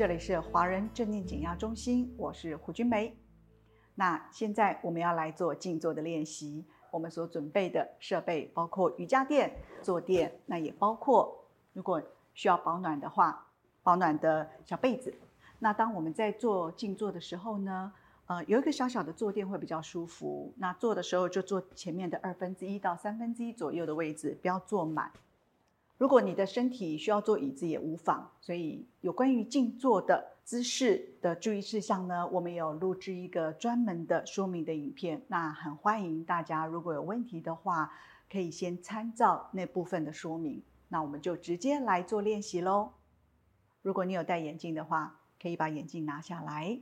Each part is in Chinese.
这里是华人正念减压中心，我是胡君梅。那现在我们要来做静坐的练习。我们所准备的设备包括瑜伽垫、坐垫，那也包括如果需要保暖的话，保暖的小被子。那当我们在做静坐的时候呢，呃，有一个小小的坐垫会比较舒服。那坐的时候就坐前面的二分之一到三分之一左右的位置，不要坐满。如果你的身体需要坐椅子也无妨。所以有关于静坐的姿势的注意事项呢，我们有录制一个专门的说明的影片。那很欢迎大家，如果有问题的话，可以先参照那部分的说明。那我们就直接来做练习喽。如果你有戴眼镜的话，可以把眼镜拿下来，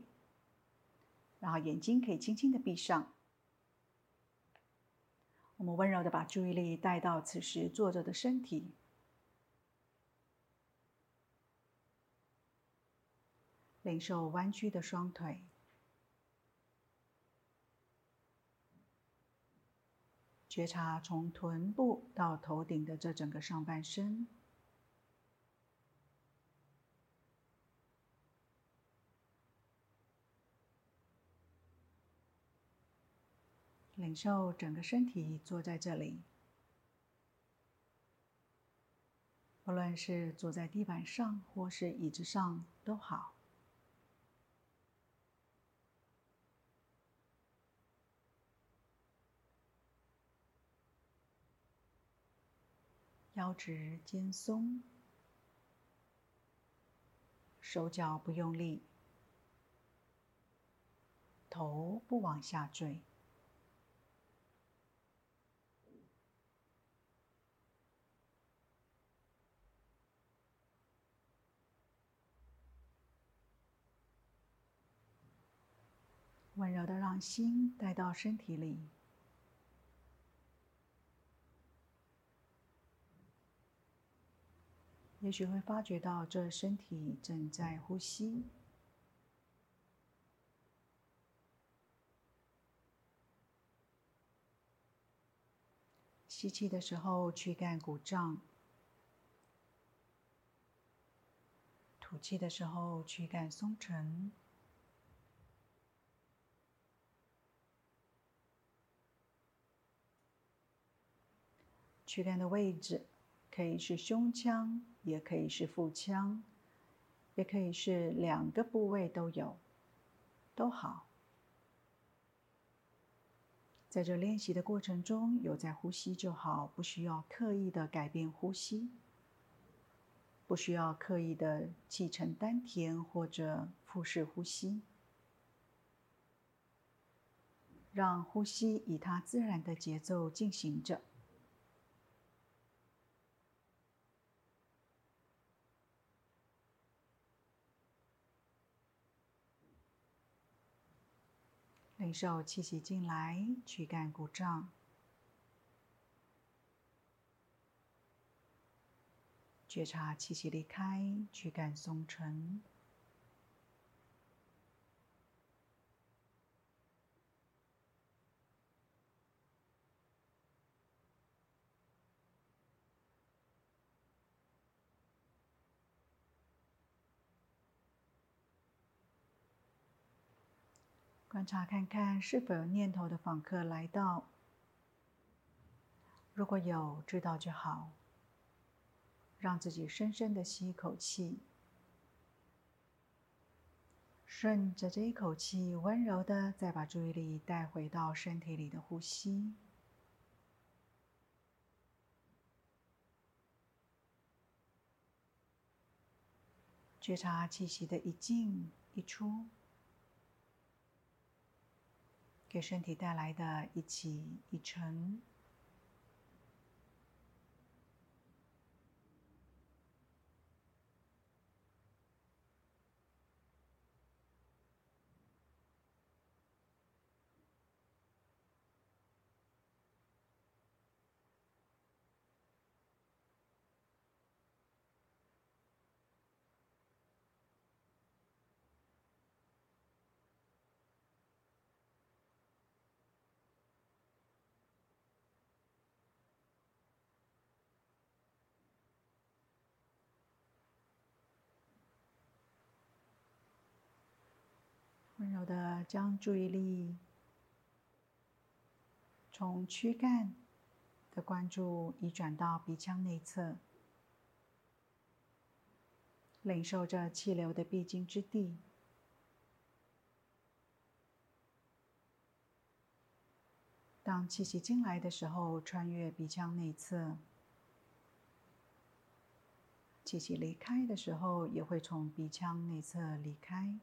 然后眼睛可以轻轻的闭上。我们温柔的把注意力带到此时坐着的身体。领受弯曲的双腿，觉察从臀部到头顶的这整个上半身，领受整个身体坐在这里，不论是坐在地板上或是椅子上都好。腰直肩松，手脚不用力，头不往下坠，温柔的让心带到身体里。也许会发觉到这身体正在呼吸。吸气的时候，躯干鼓胀；吐气的时候，躯干松沉。躯干的位置可以是胸腔。也可以是腹腔，也可以是两个部位都有，都好。在这练习的过程中，有在呼吸就好，不需要刻意的改变呼吸，不需要刻意的气沉丹田或者腹式呼吸，让呼吸以它自然的节奏进行着。感受气息进来，躯干鼓胀；觉察气息离开，躯干松沉。观察看看是否有念头的访客来到，如果有，知道就好。让自己深深的吸一口气，顺着这一口气，温柔的再把注意力带回到身体里的呼吸，觉察气息的一进一出。给身体带来的一起一沉。温柔的将注意力从躯干的关注移转到鼻腔内侧，领受着气流的必经之地。当气息进来的时候，穿越鼻腔内侧；气息离开的时候，也会从鼻腔内侧离开。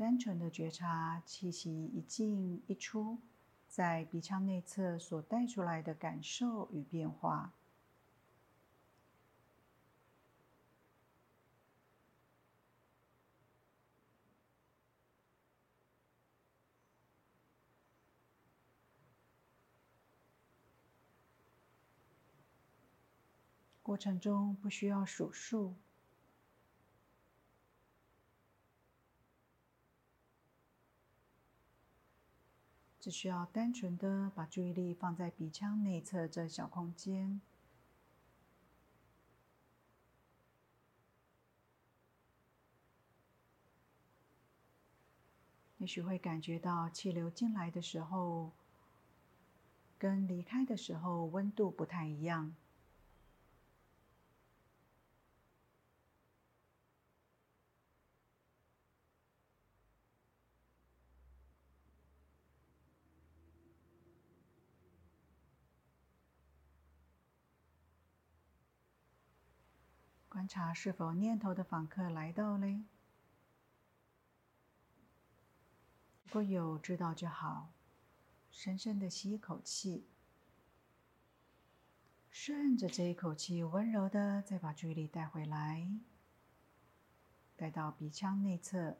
单纯的觉察气息一进一出，在鼻腔内侧所带出来的感受与变化。过程中不需要数数。只需要单纯的把注意力放在鼻腔内侧这小空间，也许会感觉到气流进来的时候，跟离开的时候温度不太一样。察是否念头的访客来到嘞？如果有，知道就好。深深的吸一口气，顺着这一口气，温柔的再把注意力带回来，带到鼻腔内侧。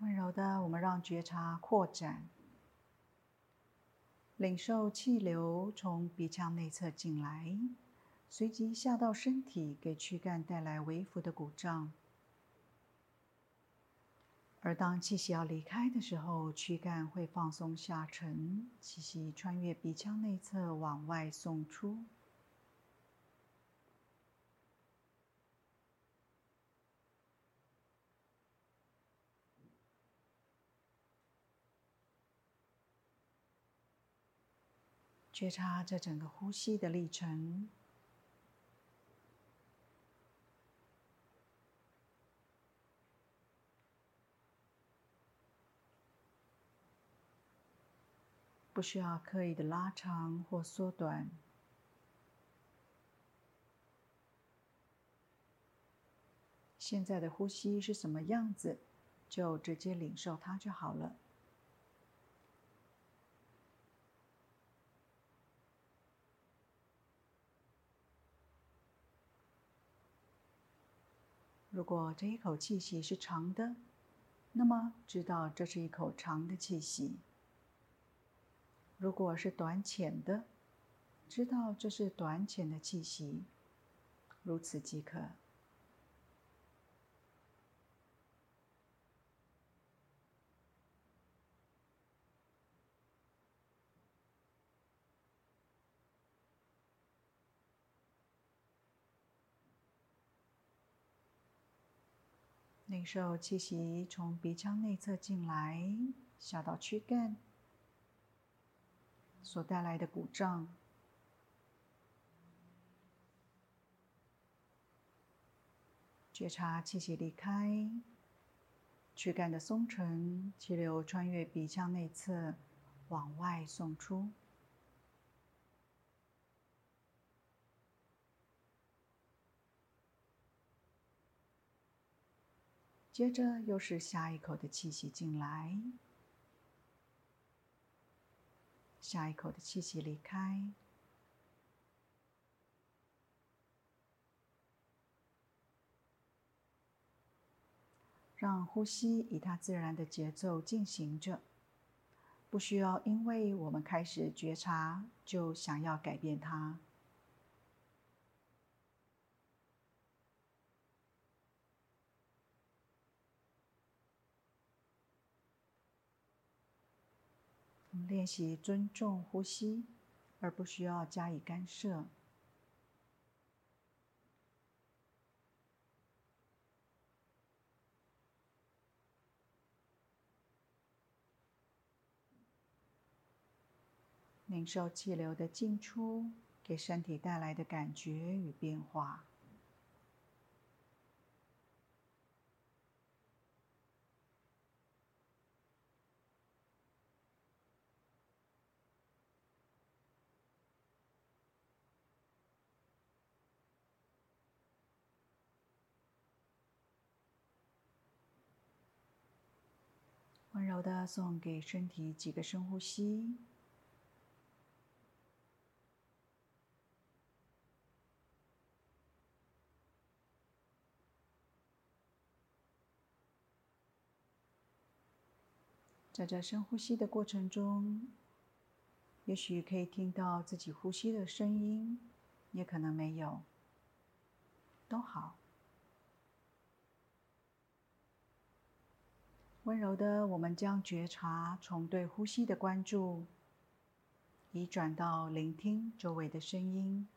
温柔的，我们让觉察扩展，领受气流从鼻腔内侧进来，随即下到身体，给躯干带来微幅的鼓胀。而当气息要离开的时候，躯干会放松下沉，气息穿越鼻腔内侧往外送出。觉察这整个呼吸的历程，不需要刻意的拉长或缩短。现在的呼吸是什么样子，就直接领受它就好了。如果这一口气息是长的，那么知道这是一口长的气息；如果是短浅的，知道这是短浅的气息，如此即可。领受气息从鼻腔内侧进来，下到躯干，所带来的鼓胀。觉察气息离开，躯干的松沉，气流穿越鼻腔内侧，往外送出。接着又是下一口的气息进来，下一口的气息离开，让呼吸以它自然的节奏进行着，不需要因为我们开始觉察就想要改变它。练习尊重呼吸，而不需要加以干涉。领受气流的进出给身体带来的感觉与变化。温柔的送给身体几个深呼吸。在这深呼吸的过程中，也许可以听到自己呼吸的声音，也可能没有，都好。温柔的，我们将觉察从对呼吸的关注，移转到聆听周围的声音。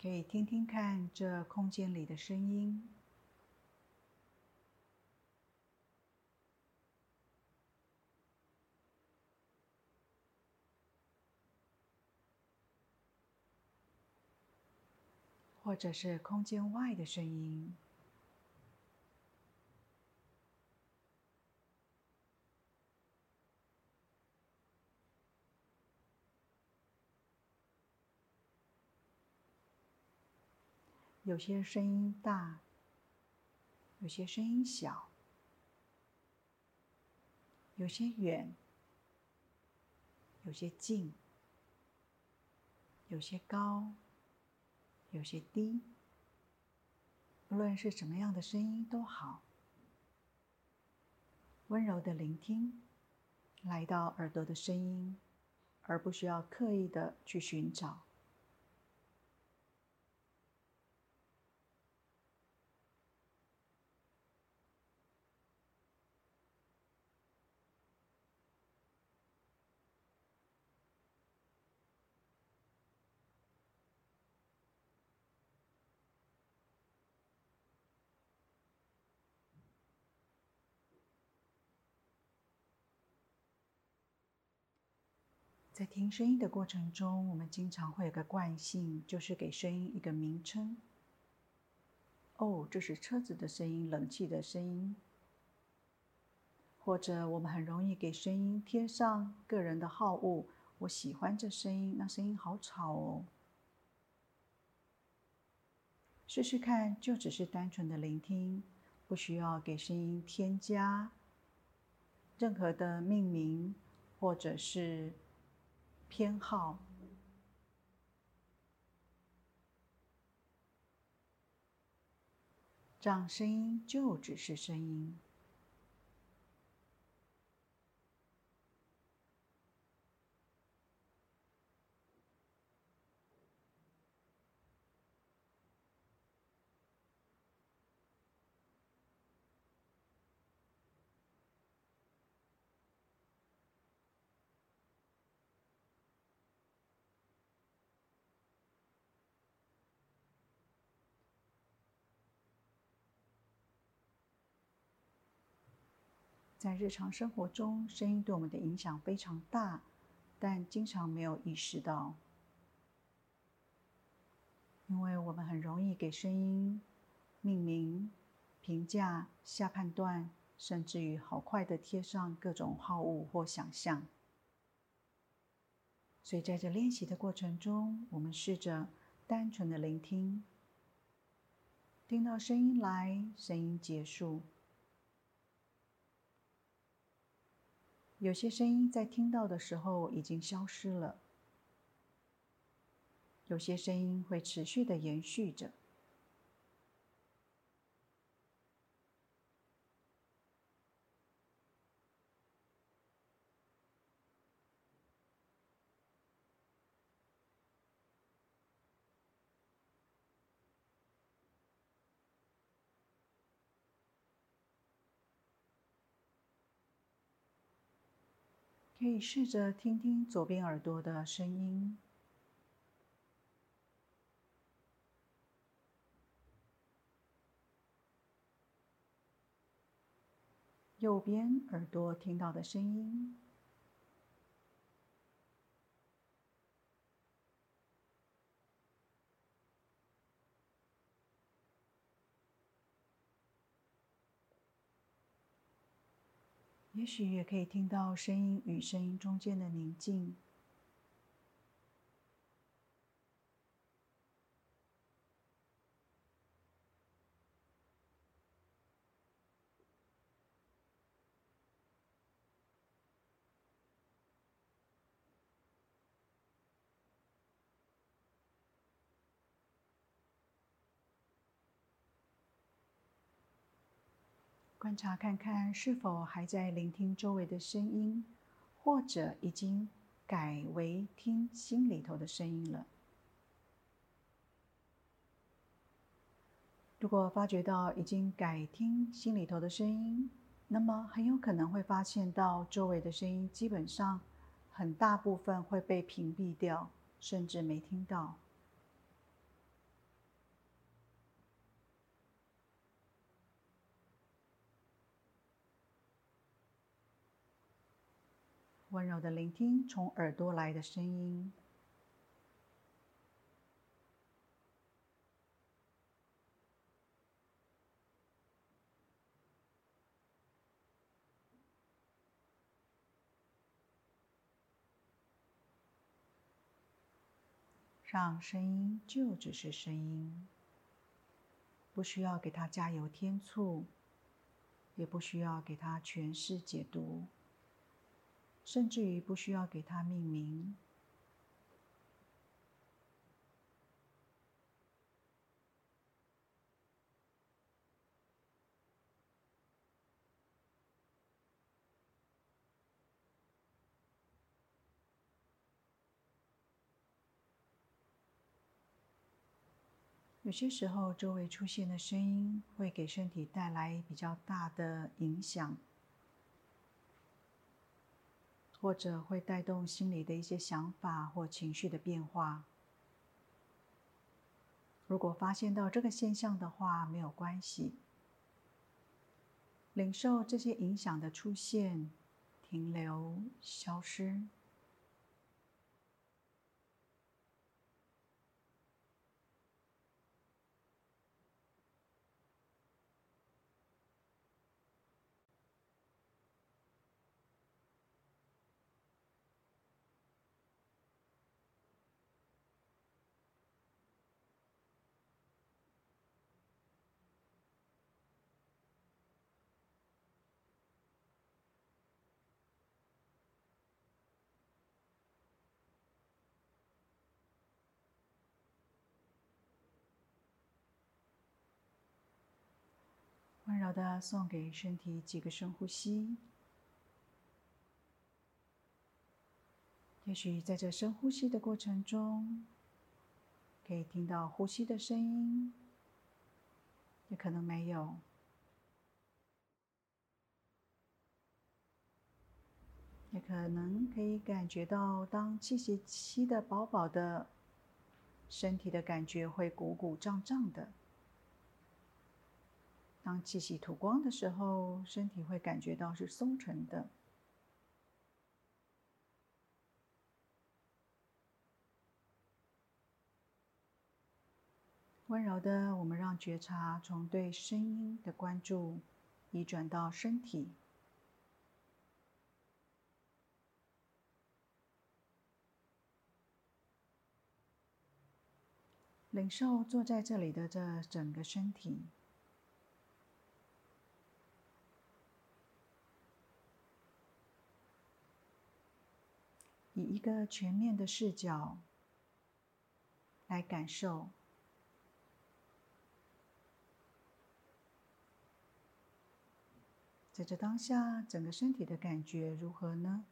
可以听听看这空间里的声音，或者是空间外的声音。有些声音大，有些声音小，有些远，有些近，有些高，有些低。不论是什么样的声音都好，温柔的聆听，来到耳朵的声音，而不需要刻意的去寻找。在听声音的过程中，我们经常会有个惯性，就是给声音一个名称。哦，这是车子的声音，冷气的声音。或者我们很容易给声音贴上个人的好恶，我喜欢这声音，那声音好吵哦。试试看，就只是单纯的聆听，不需要给声音添加任何的命名，或者是。偏好，让声音就只是声音。在日常生活中，声音对我们的影响非常大，但经常没有意识到，因为我们很容易给声音命名、评价、下判断，甚至于好快的贴上各种好恶或想象。所以在这练习的过程中，我们试着单纯的聆听，听到声音来，声音结束。有些声音在听到的时候已经消失了，有些声音会持续的延续着。可以试着听听左边耳朵的声音，右边耳朵听到的声音。也许也可以听到声音与声音中间的宁静。观察看看，是否还在聆听周围的声音，或者已经改为听心里头的声音了。如果发觉到已经改听心里头的声音，那么很有可能会发现到周围的声音基本上很大部分会被屏蔽掉，甚至没听到。温柔的聆听从耳朵来的声音，让声音就只是声音，不需要给它加油添醋，也不需要给它诠释解读。甚至于不需要给它命名。有些时候，周围出现的声音会给身体带来比较大的影响。或者会带动心里的一些想法或情绪的变化。如果发现到这个现象的话，没有关系。领受这些影响的出现、停留、消失。温柔的送给身体几个深呼吸。也许在这深呼吸的过程中，可以听到呼吸的声音，也可能没有。也可能可以感觉到，当气息吸得饱饱的，身体的感觉会鼓鼓胀胀的。当气息吐光的时候，身体会感觉到是松沉的。温柔的，我们让觉察从对声音的关注移转到身体，领受坐在这里的这整个身体。以一个全面的视角来感受，在这当下，整个身体的感觉如何呢？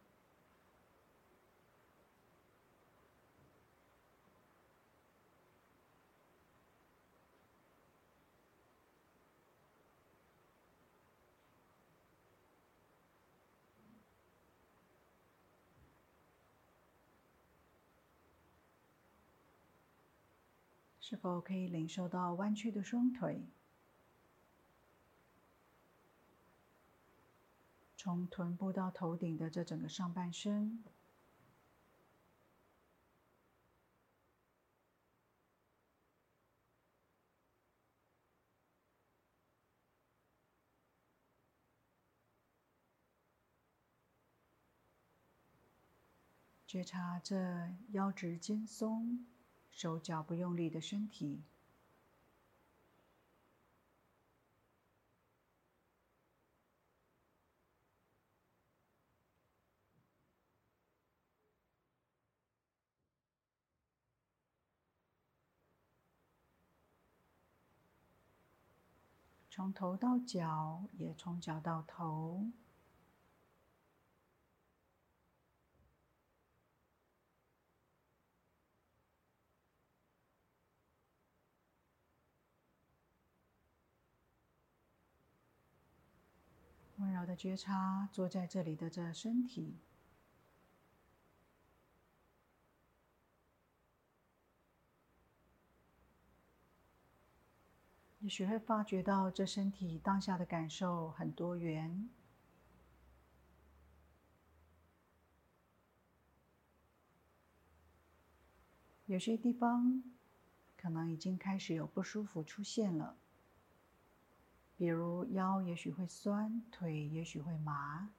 是否可以领受到弯曲的双腿，从臀部到头顶的这整个上半身，觉察着腰直肩松。手脚不用力的身体，从头到脚，也从脚到头。觉察坐在这里的这身体，也许会发觉到这身体当下的感受很多元，有些地方可能已经开始有不舒服出现了。比如腰也许会酸，腿也许会麻，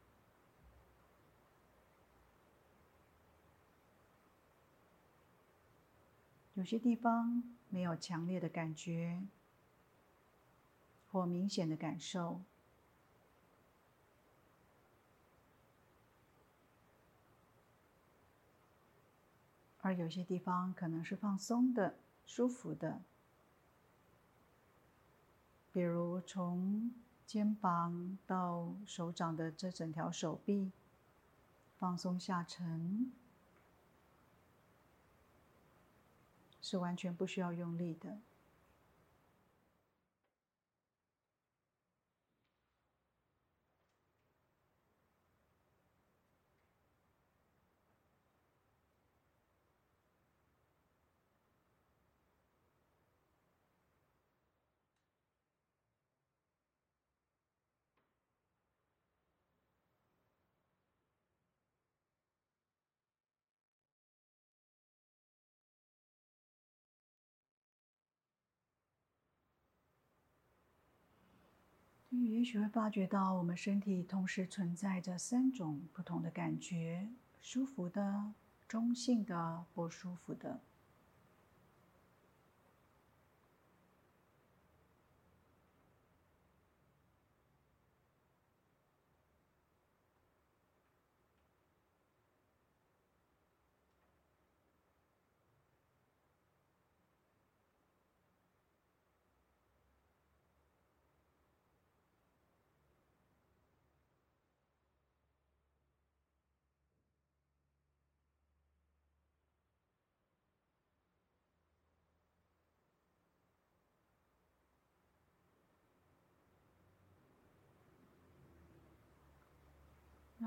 有些地方没有强烈的感觉或明显的感受，而有些地方可能是放松的、舒服的。比如从肩膀到手掌的这整条手臂，放松下沉，是完全不需要用力的。你也许会发觉到，我们身体同时存在着三种不同的感觉：舒服的、中性的、不舒服的。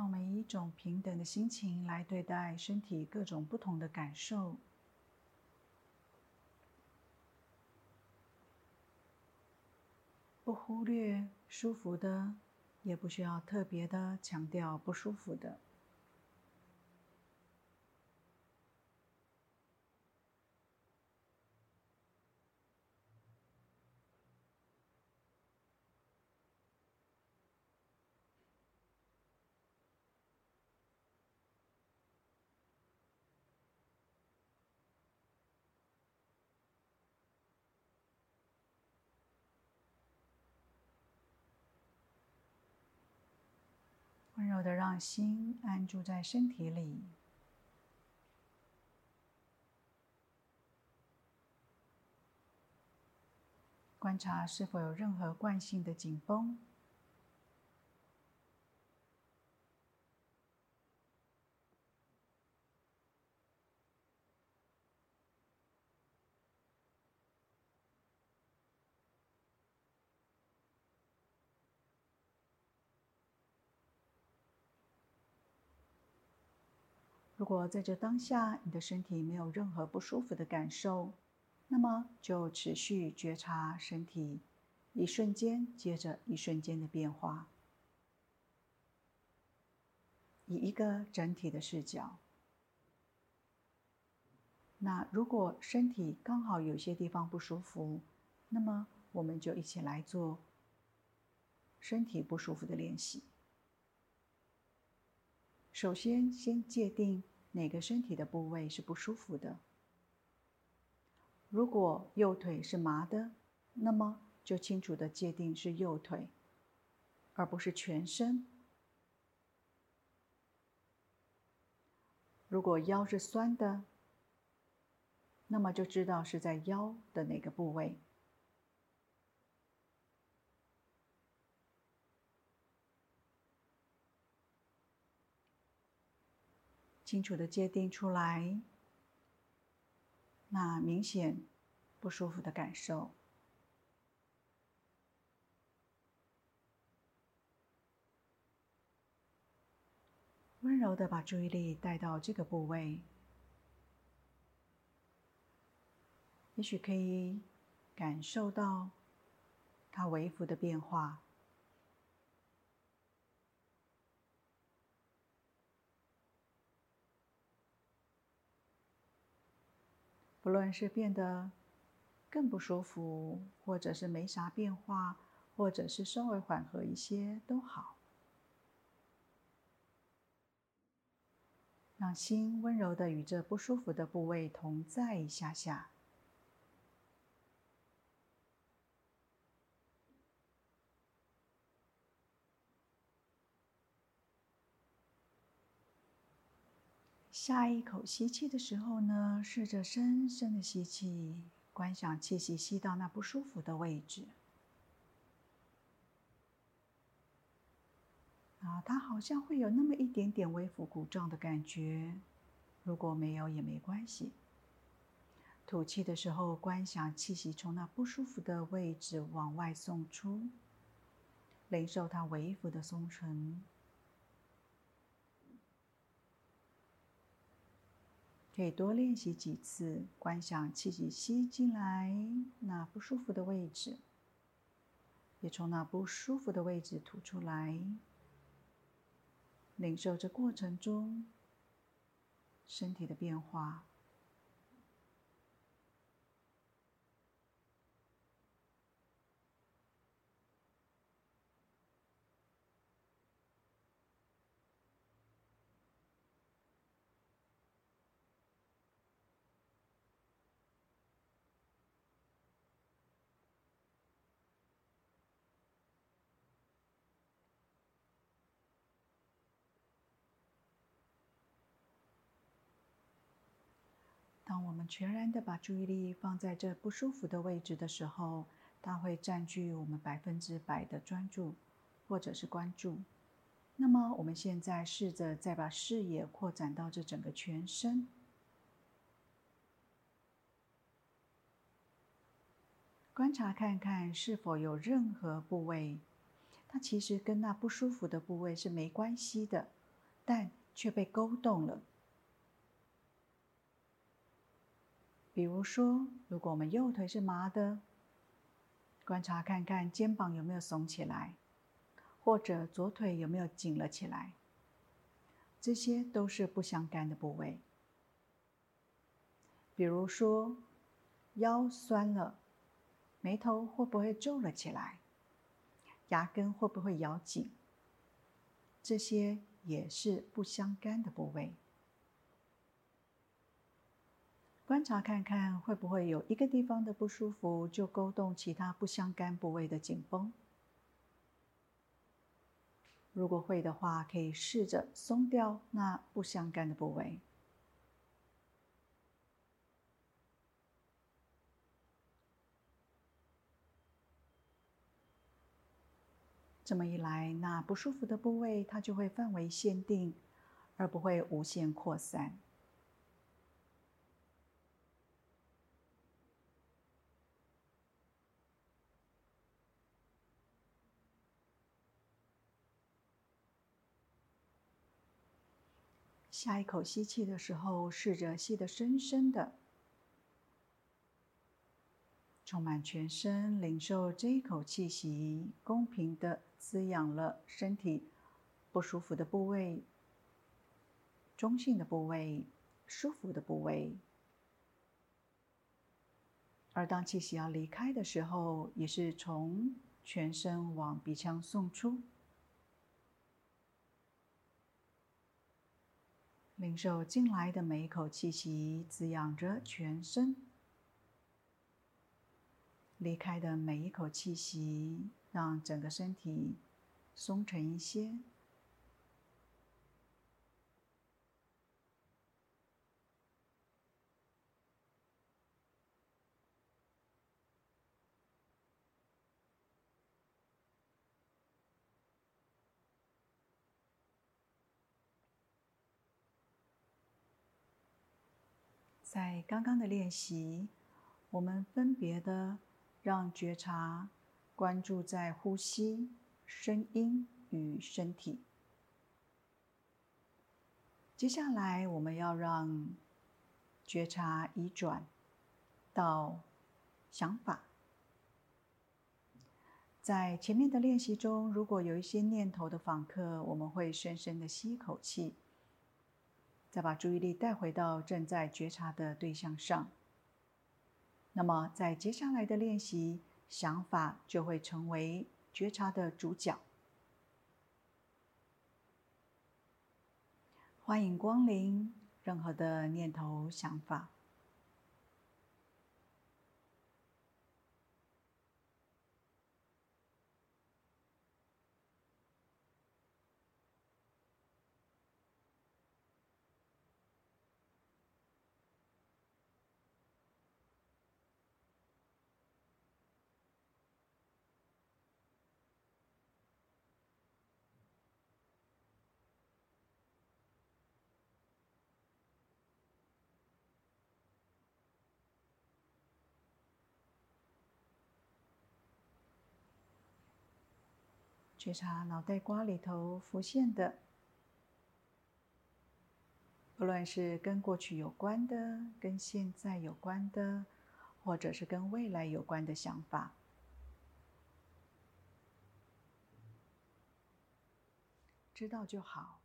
让我们以一种平等的心情来对待身体各种不同的感受，不忽略舒服的，也不需要特别的强调不舒服的。或者让心安住在身体里。观察是否有任何惯性的紧绷。如果在这当下，你的身体没有任何不舒服的感受，那么就持续觉察身体一瞬间接着一瞬间的变化，以一个整体的视角。那如果身体刚好有些地方不舒服，那么我们就一起来做身体不舒服的练习。首先，先界定哪个身体的部位是不舒服的。如果右腿是麻的，那么就清楚的界定是右腿，而不是全身。如果腰是酸的，那么就知道是在腰的哪个部位。清楚的界定出来，那明显不舒服的感受，温柔的把注意力带到这个部位，也许可以感受到它微幅的变化。不论是变得更不舒服，或者是没啥变化，或者是稍微缓和一些都好，让心温柔的与这不舒服的部位同在一下下。下一口吸气的时候呢，试着深深的吸气，观想气息吸到那不舒服的位置。啊，它好像会有那么一点点微幅鼓胀的感觉，如果没有也没关系。吐气的时候，观想气息从那不舒服的位置往外送出，领受它微幅的松沉。可以多练习几次，观想气息吸进来，那不舒服的位置，也从那不舒服的位置吐出来，领受这过程中身体的变化。我们全然的把注意力放在这不舒服的位置的时候，它会占据我们百分之百的专注，或者是关注。那么，我们现在试着再把视野扩展到这整个全身，观察看看是否有任何部位，它其实跟那不舒服的部位是没关系的，但却被勾动了。比如说，如果我们右腿是麻的，观察看看肩膀有没有耸起来，或者左腿有没有紧了起来，这些都是不相干的部位。比如说，腰酸了，眉头会不会皱了起来，牙根会不会咬紧，这些也是不相干的部位。观察看看，会不会有一个地方的不舒服，就勾动其他不相干部位的紧绷。如果会的话，可以试着松掉那不相干的部位。这么一来，那不舒服的部位它就会范围限定，而不会无限扩散。下一口吸气的时候，试着吸得深深的，充满全身，领受这一口气息，公平的滋养了身体不舒服的部位、中性的部位、舒服的部位。而当气息要离开的时候，也是从全身往鼻腔送出。领受进来的每一口气息，滋养着全身；离开的每一口气息，让整个身体松沉一些。在刚刚的练习，我们分别的让觉察关注在呼吸、声音与身体。接下来，我们要让觉察移转到想法。在前面的练习中，如果有一些念头的访客，我们会深深的吸一口气。再把注意力带回到正在觉察的对象上，那么在接下来的练习，想法就会成为觉察的主角。欢迎光临，任何的念头、想法。觉察脑袋瓜里头浮现的，不论是跟过去有关的、跟现在有关的，或者是跟未来有关的想法，知道就好。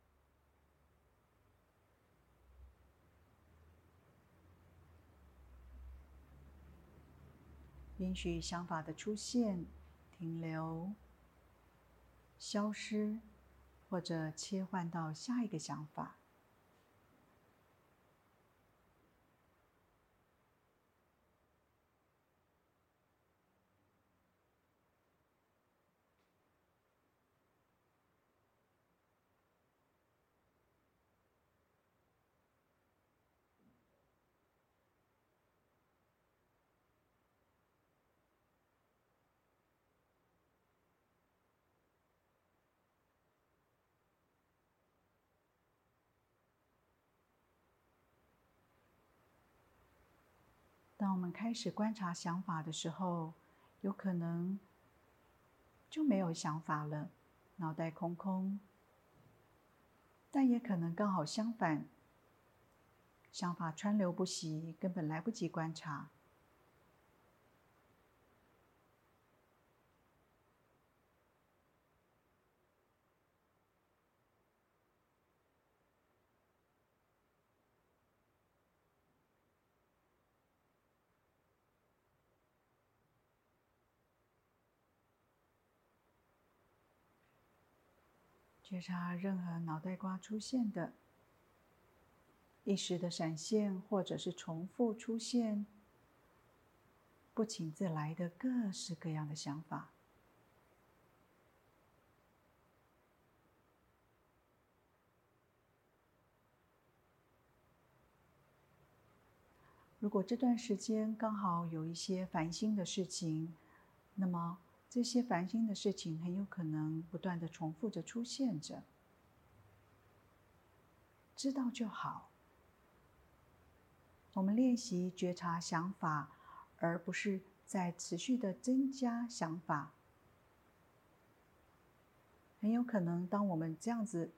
允许想法的出现、停留。消失，或者切换到下一个想法。当我们开始观察想法的时候，有可能就没有想法了，脑袋空空；但也可能刚好相反，想法川流不息，根本来不及观察。觉察任何脑袋瓜出现的一时的闪现，或者是重复出现、不请自来的各式各样的想法。如果这段时间刚好有一些烦心的事情，那么这些烦心的事情很有可能不断的重复着出现着。知道就好。我们练习觉察想法，而不是在持续的增加想法。很有可能，当我们这样子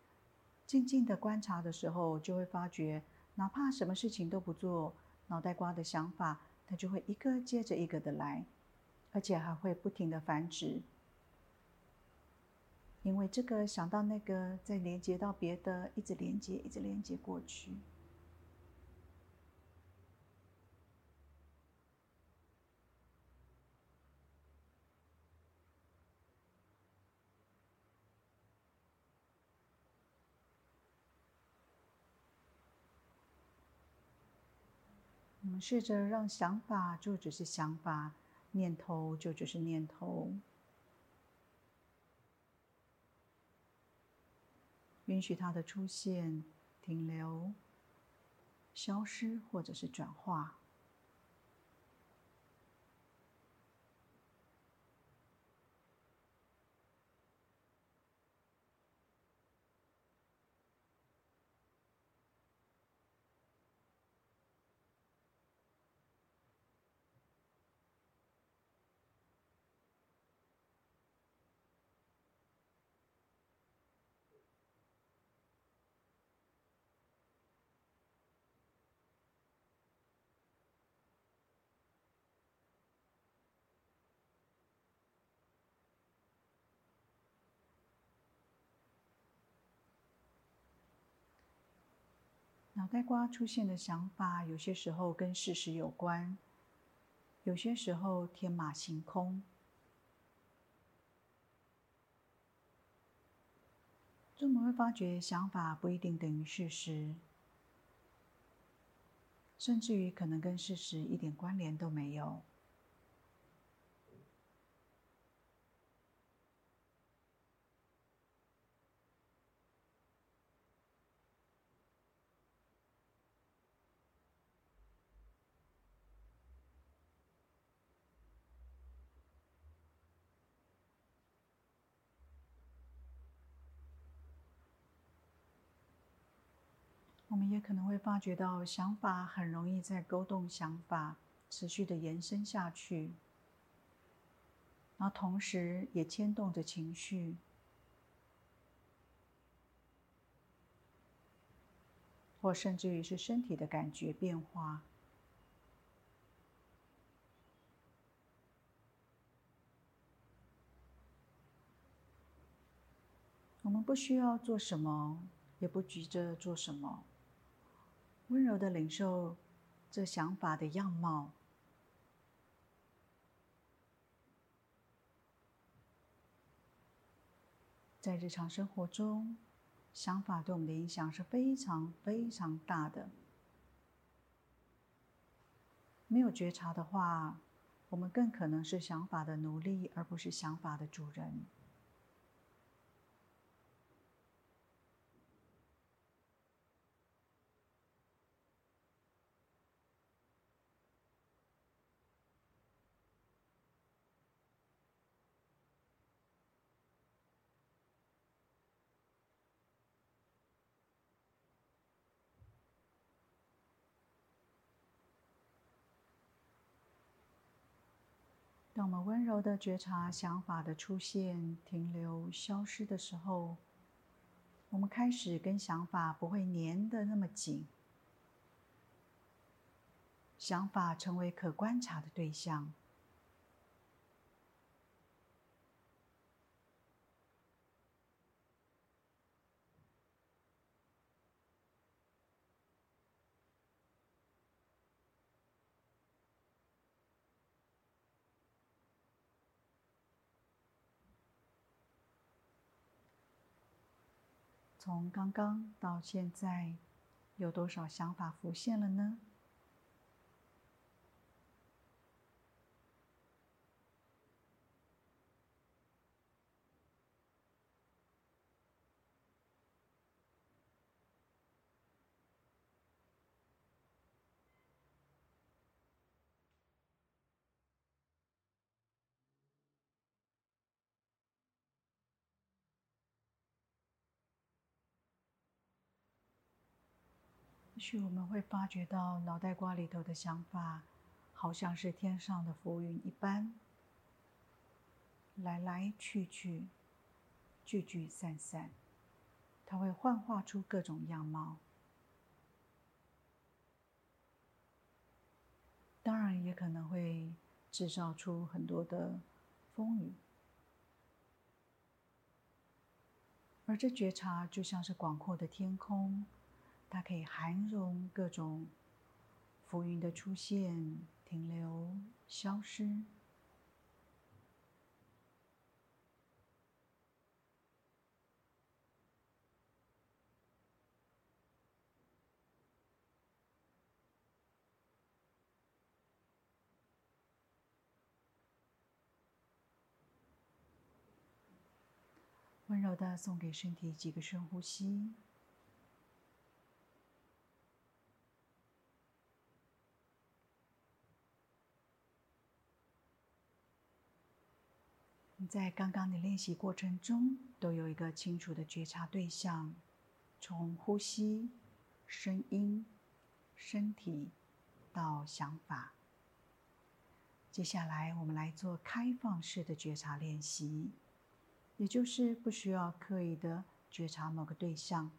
静静的观察的时候，就会发觉，哪怕什么事情都不做，脑袋瓜的想法，它就会一个接着一个的来，而且还会不停的繁殖。因为这个想到那个，再连接到别的，一直连接，一直连接过去。我们试着让想法就只是想法，念头就只是念头。允许它的出现、停留、消失，或者是转化。脑袋瓜出现的想法，有些时候跟事实有关，有些时候天马行空。我们会发觉，想法不一定等于事实，甚至于可能跟事实一点关联都没有。我也可能会发觉到，想法很容易在勾动想法，持续的延伸下去，然后同时也牵动着情绪，或甚至于是身体的感觉变化。我们不需要做什么，也不急着做什么。温柔的领受这想法的样貌，在日常生活中，想法对我们的影响是非常非常大的。没有觉察的话，我们更可能是想法的奴隶，而不是想法的主人。当我们温柔的觉察想法的出现、停留、消失的时候，我们开始跟想法不会粘得那么紧，想法成为可观察的对象。从刚刚到现在，有多少想法浮现了呢？许我们会发觉到脑袋瓜里头的想法，好像是天上的浮云一般，来来去去，聚聚散散，它会幻化出各种样貌。当然，也可能会制造出很多的风雨。而这觉察就像是广阔的天空，它可以涵容各种浮云的出现、停留、消失。温柔的送给身体几个深呼吸。在刚刚的练习过程中，都有一个清楚的觉察对象，从呼吸、声音、身体到想法。接下来，我们来做开放式的觉察练习。也就是不需要刻意的觉察某个对象，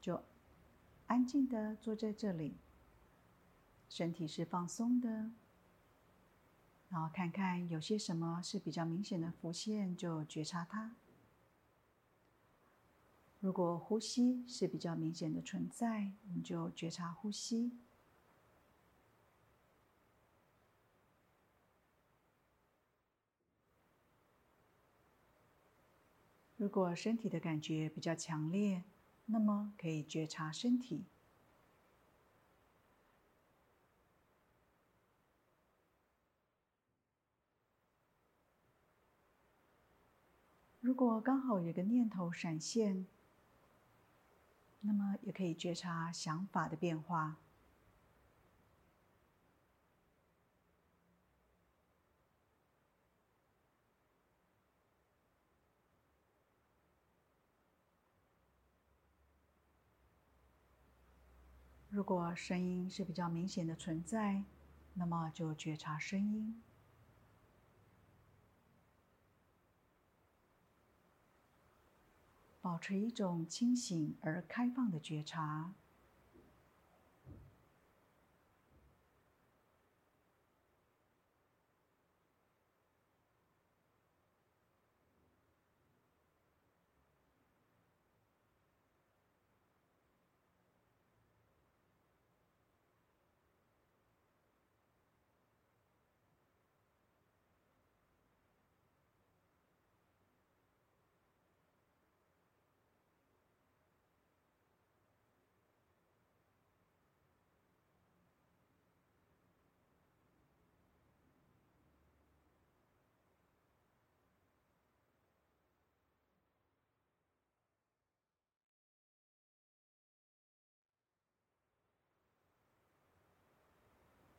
就安静的坐在这里，身体是放松的，然后看看有些什么是比较明显的浮现，就觉察它。如果呼吸是比较明显的存在，你就觉察呼吸。如果身体的感觉比较强烈，那么可以觉察身体。如如果刚好有个念头闪现，那么也可以觉察想法的变化。如果声音是比较明显的存在，那么就觉察声音，保持一种清醒而开放的觉察。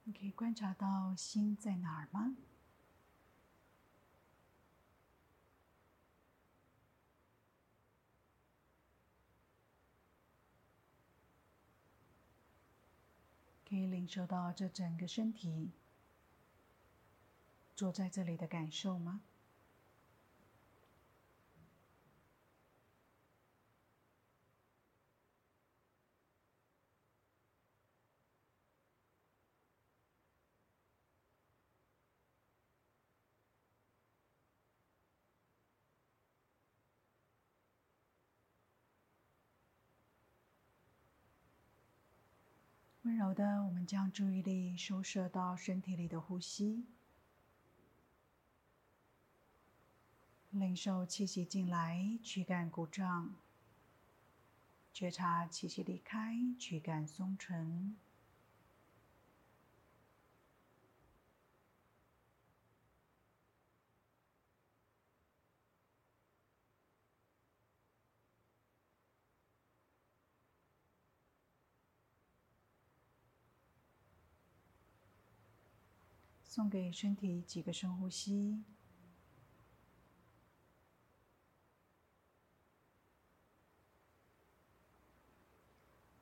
你可以观察到心在哪儿吗？可以领受到这整个身体坐在这里的感受吗？温柔的，我们将注意力收摄到身体里的呼吸，领受气息进来，躯干鼓胀；觉察气息离开，躯干松沉。送给身体几个深呼吸，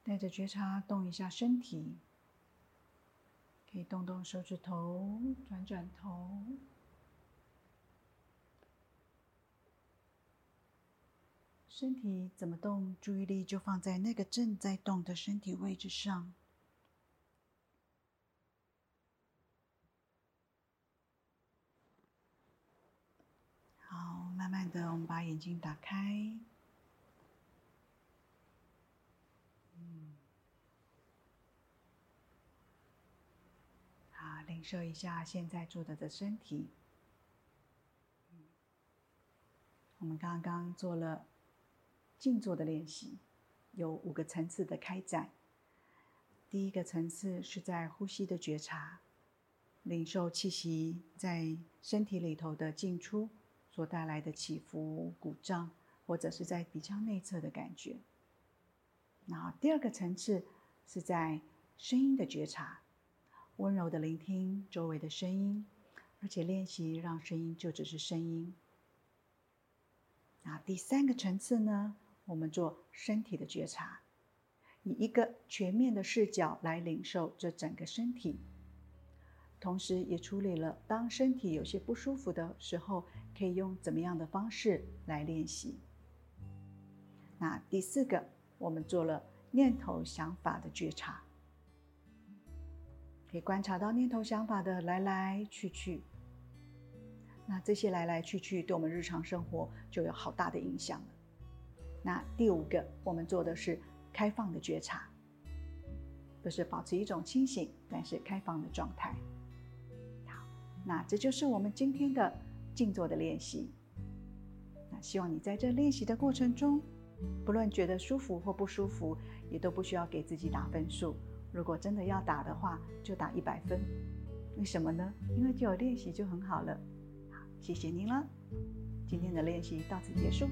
带着觉察动一下身体，可以动动手指头，转转头。身体怎么动，注意力就放在那个正在动的身体位置上。的，我们把眼睛打开。嗯，好，领受一下现在坐着的身体。我们刚刚做了。静坐的练习有五个层次的开展。第一个层次是在呼吸的觉察，领受气息在身体里头的进出所带来的起伏、鼓胀，或者是在鼻腔内侧的感觉。然后第二个层次是在声音的觉察，温柔的聆听周围的声音，而且练习让声音就只是声音。那第三个层次呢？我们做身体的觉察，以一个全面的视角来领受这整个身体，同时也处理了当身体有些不舒服的时候，可以用怎么样的方式来练习。那第四个，我们做了念头想法的觉察，可以观察到念头想法的来来去去。那这些来来去去，对我们日常生活就有好大的影响了。那第五个，我们做的是开放的觉察，就是保持一种清醒但是开放的状态。那这就是我们今天的静坐的练习。那希望你在这练习的过程中，不论觉得舒服或不舒服，也都不需要给自己打分数。如果真的要打的话，就打一百分。为什么呢？因为就有练习就很好了。好，谢谢您了。今天的练习到此结束。